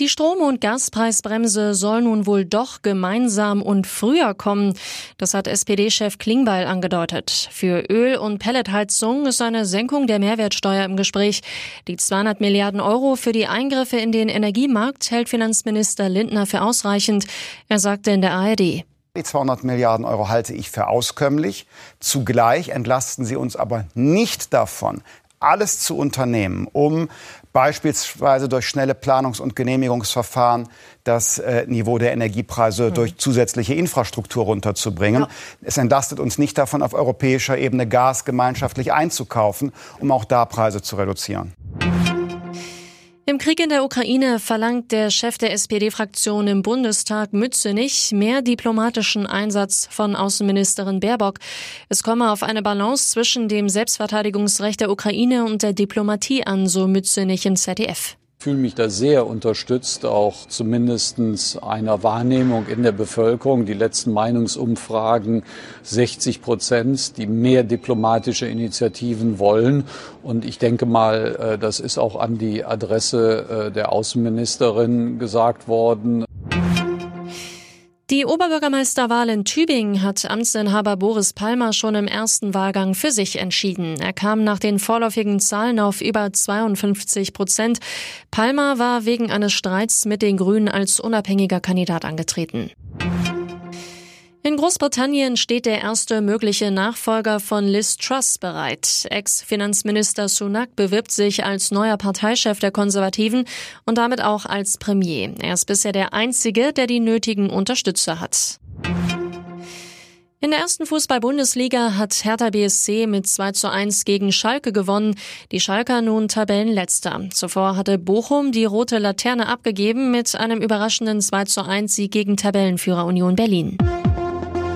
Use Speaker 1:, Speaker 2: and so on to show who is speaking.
Speaker 1: Die Strom- und Gaspreisbremse soll nun wohl doch gemeinsam und früher kommen. Das hat SPD-Chef Klingbeil angedeutet. Für Öl- und Pelletheizung ist eine Senkung der Mehrwertsteuer im Gespräch. Die 200 Milliarden Euro für die Eingriffe in den Energiemarkt hält Finanzminister Lindner für ausreichend. Er sagte in der ARD.
Speaker 2: Die 200 Milliarden Euro halte ich für auskömmlich. Zugleich entlasten sie uns aber nicht davon, alles zu unternehmen, um beispielsweise durch schnelle Planungs- und Genehmigungsverfahren das äh, Niveau der Energiepreise mhm. durch zusätzliche Infrastruktur runterzubringen. Ja. Es entlastet uns nicht davon, auf europäischer Ebene Gas gemeinschaftlich einzukaufen, um auch da Preise zu reduzieren.
Speaker 1: Im Krieg in der Ukraine verlangt der Chef der SPD-Fraktion im Bundestag Mützenich mehr diplomatischen Einsatz von Außenministerin Baerbock. Es komme auf eine Balance zwischen dem Selbstverteidigungsrecht der Ukraine und der Diplomatie an, so Mützenich im ZDF
Speaker 3: fühle mich da sehr unterstützt, auch zumindest einer Wahrnehmung in der Bevölkerung. Die letzten Meinungsumfragen 60 Prozent, die mehr diplomatische Initiativen wollen. Und ich denke mal, äh, das ist auch an die Adresse äh, der Außenministerin gesagt worden.
Speaker 1: Die Oberbürgermeisterwahl in Tübingen hat Amtsinhaber Boris Palmer schon im ersten Wahlgang für sich entschieden. Er kam nach den vorläufigen Zahlen auf über 52 Prozent. Palmer war wegen eines Streits mit den Grünen als unabhängiger Kandidat angetreten. In Großbritannien steht der erste mögliche Nachfolger von Liz Truss bereit. Ex-Finanzminister Sunak bewirbt sich als neuer Parteichef der Konservativen und damit auch als Premier. Er ist bisher der einzige, der die nötigen Unterstützer hat. In der ersten Fußball-Bundesliga hat Hertha BSC mit 2 zu 1 gegen Schalke gewonnen. Die Schalker nun Tabellenletzter. Zuvor hatte Bochum die rote Laterne abgegeben mit einem überraschenden 2 zu 1 Sieg gegen Tabellenführer Union Berlin.